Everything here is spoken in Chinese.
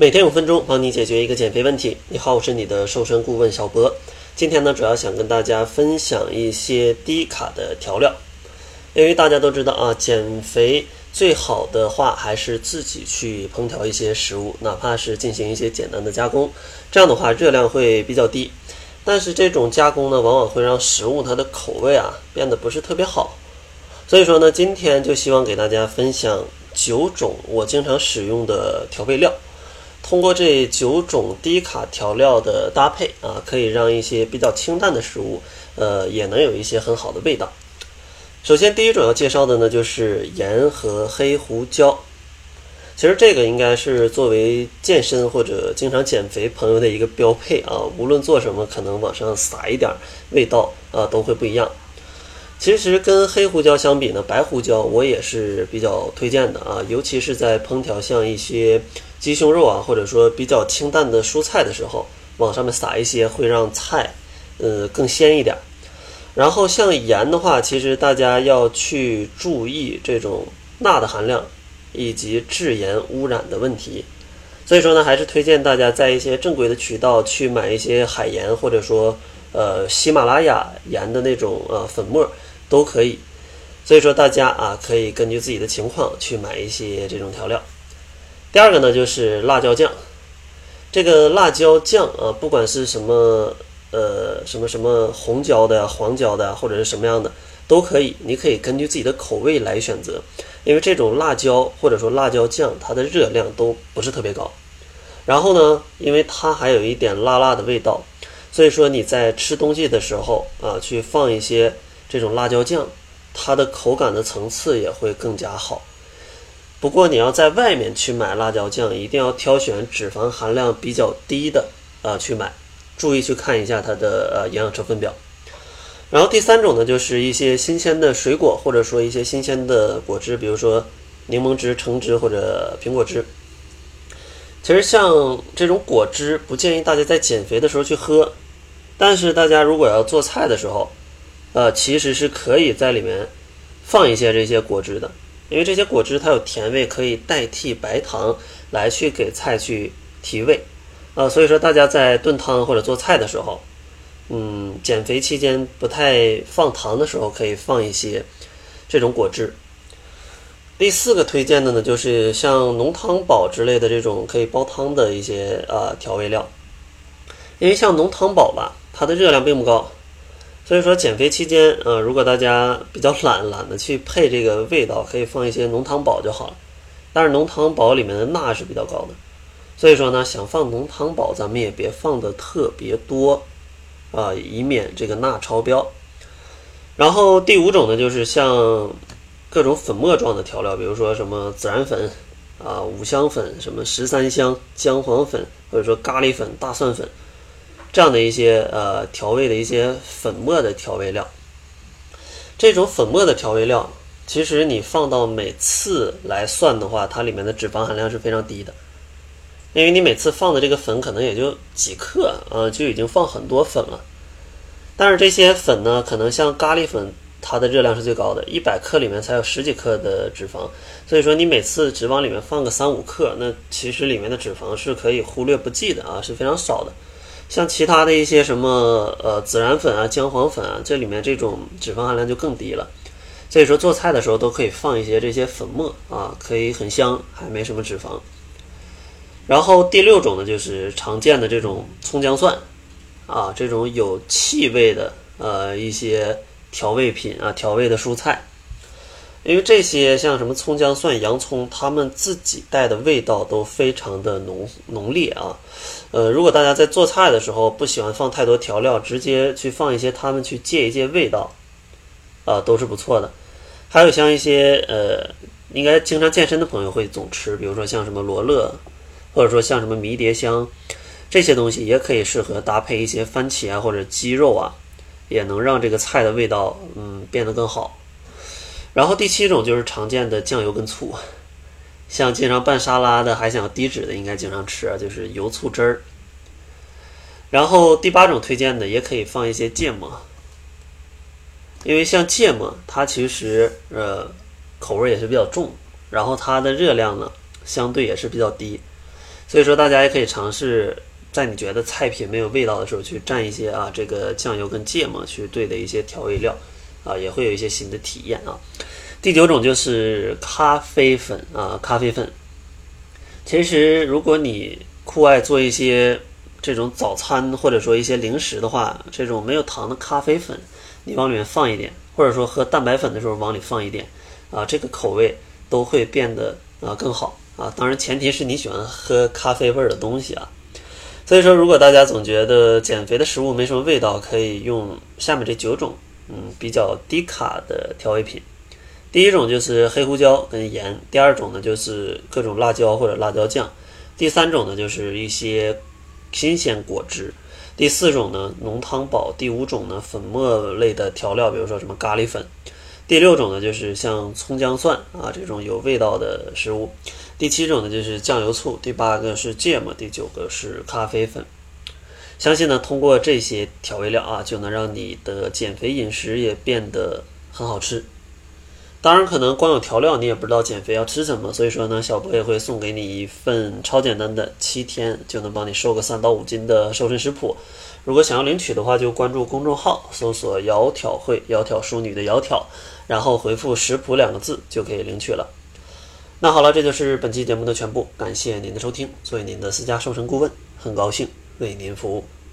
每天五分钟，帮你解决一个减肥问题。你好，我是你的瘦身顾问小博。今天呢，主要想跟大家分享一些低卡的调料。因为大家都知道啊，减肥最好的话还是自己去烹调一些食物，哪怕是进行一些简单的加工，这样的话热量会比较低。但是这种加工呢，往往会让食物它的口味啊变得不是特别好。所以说呢，今天就希望给大家分享九种我经常使用的调味料。通过这九种低卡调料的搭配啊，可以让一些比较清淡的食物，呃，也能有一些很好的味道。首先，第一种要介绍的呢，就是盐和黑胡椒。其实这个应该是作为健身或者经常减肥朋友的一个标配啊，无论做什么，可能往上撒一点味道啊，都会不一样。其实跟黑胡椒相比呢，白胡椒我也是比较推荐的啊，尤其是在烹调像一些鸡胸肉啊，或者说比较清淡的蔬菜的时候，往上面撒一些，会让菜呃更鲜一点。然后像盐的话，其实大家要去注意这种钠的含量以及制盐污染的问题。所以说呢，还是推荐大家在一些正规的渠道去买一些海盐，或者说呃喜马拉雅盐的那种呃粉末。都可以，所以说大家啊可以根据自己的情况去买一些这种调料。第二个呢就是辣椒酱，这个辣椒酱啊，不管是什么呃什么什么红椒的、黄椒的或者是什么样的都可以，你可以根据自己的口味来选择。因为这种辣椒或者说辣椒酱，它的热量都不是特别高。然后呢，因为它还有一点辣辣的味道，所以说你在吃东西的时候啊，去放一些。这种辣椒酱，它的口感的层次也会更加好。不过你要在外面去买辣椒酱，一定要挑选脂肪含量比较低的啊去买，注意去看一下它的呃营养成分表。然后第三种呢，就是一些新鲜的水果，或者说一些新鲜的果汁，比如说柠檬汁、橙汁或者苹果汁。其实像这种果汁，不建议大家在减肥的时候去喝，但是大家如果要做菜的时候，呃，其实是可以在里面放一些这些果汁的，因为这些果汁它有甜味，可以代替白糖来去给菜去提味。呃，所以说大家在炖汤或者做菜的时候，嗯，减肥期间不太放糖的时候，可以放一些这种果汁。第四个推荐的呢，就是像浓汤宝之类的这种可以煲汤的一些呃调味料，因为像浓汤宝吧，它的热量并不高。所以说减肥期间，呃，如果大家比较懒，懒得去配这个味道，可以放一些浓汤宝就好了。但是浓汤宝里面的钠是比较高的，所以说呢，想放浓汤宝，咱们也别放的特别多，啊，以免这个钠超标。然后第五种呢，就是像各种粉末状的调料，比如说什么孜然粉啊、五香粉、什么十三香、姜黄粉，或者说咖喱粉、大蒜粉。这样的一些呃调味的一些粉末的调味料，这种粉末的调味料，其实你放到每次来算的话，它里面的脂肪含量是非常低的，因为你每次放的这个粉可能也就几克啊，就已经放很多粉了。但是这些粉呢，可能像咖喱粉，它的热量是最高的，一百克里面才有十几克的脂肪，所以说你每次只往里面放个三五克，那其实里面的脂肪是可以忽略不计的啊，是非常少的。像其他的一些什么呃孜然粉啊、姜黄粉啊，这里面这种脂肪含量就更低了。所以说做菜的时候都可以放一些这些粉末啊，可以很香，还没什么脂肪。然后第六种呢，就是常见的这种葱姜蒜啊，这种有气味的呃一些调味品啊，调味的蔬菜。因为这些像什么葱姜蒜、洋葱，它们自己带的味道都非常的浓浓烈啊。呃，如果大家在做菜的时候不喜欢放太多调料，直接去放一些它们去借一借味道，啊，都是不错的。还有像一些呃，应该经常健身的朋友会总吃，比如说像什么罗勒，或者说像什么迷迭香，这些东西也可以适合搭配一些番茄啊或者鸡肉啊，也能让这个菜的味道嗯变得更好。然后第七种就是常见的酱油跟醋，像经常拌沙拉的，还想要低脂的，应该经常吃啊，就是油醋汁儿。然后第八种推荐的也可以放一些芥末，因为像芥末它其实呃口味也是比较重，然后它的热量呢相对也是比较低，所以说大家也可以尝试，在你觉得菜品没有味道的时候，去蘸一些啊这个酱油跟芥末去兑的一些调味料，啊也会有一些新的体验啊。第九种就是咖啡粉啊，咖啡粉。其实如果你酷爱做一些这种早餐或者说一些零食的话，这种没有糖的咖啡粉，你往里面放一点，或者说喝蛋白粉的时候往里放一点，啊，这个口味都会变得啊更好啊。当然前提是你喜欢喝咖啡味儿的东西啊。所以说，如果大家总觉得减肥的食物没什么味道，可以用下面这九种嗯比较低卡的调味品。第一种就是黑胡椒跟盐，第二种呢就是各种辣椒或者辣椒酱，第三种呢就是一些新鲜果汁，第四种呢浓汤宝，第五种呢粉末类的调料，比如说什么咖喱粉，第六种呢就是像葱姜蒜啊这种有味道的食物，第七种呢就是酱油醋，第八个是芥末，第九个是咖啡粉。相信呢通过这些调味料啊，就能让你的减肥饮食也变得很好吃。当然，可能光有调料你也不知道减肥要吃什么，所以说呢，小博也会送给你一份超简单的七天就能帮你瘦个三到五斤的瘦身食谱。如果想要领取的话，就关注公众号，搜索“窈窕会”，窈窕淑女的窈窕，然后回复“食谱”两个字就可以领取了。那好了，这就是本期节目的全部，感谢您的收听。作为您的私家瘦身顾问，很高兴为您服务。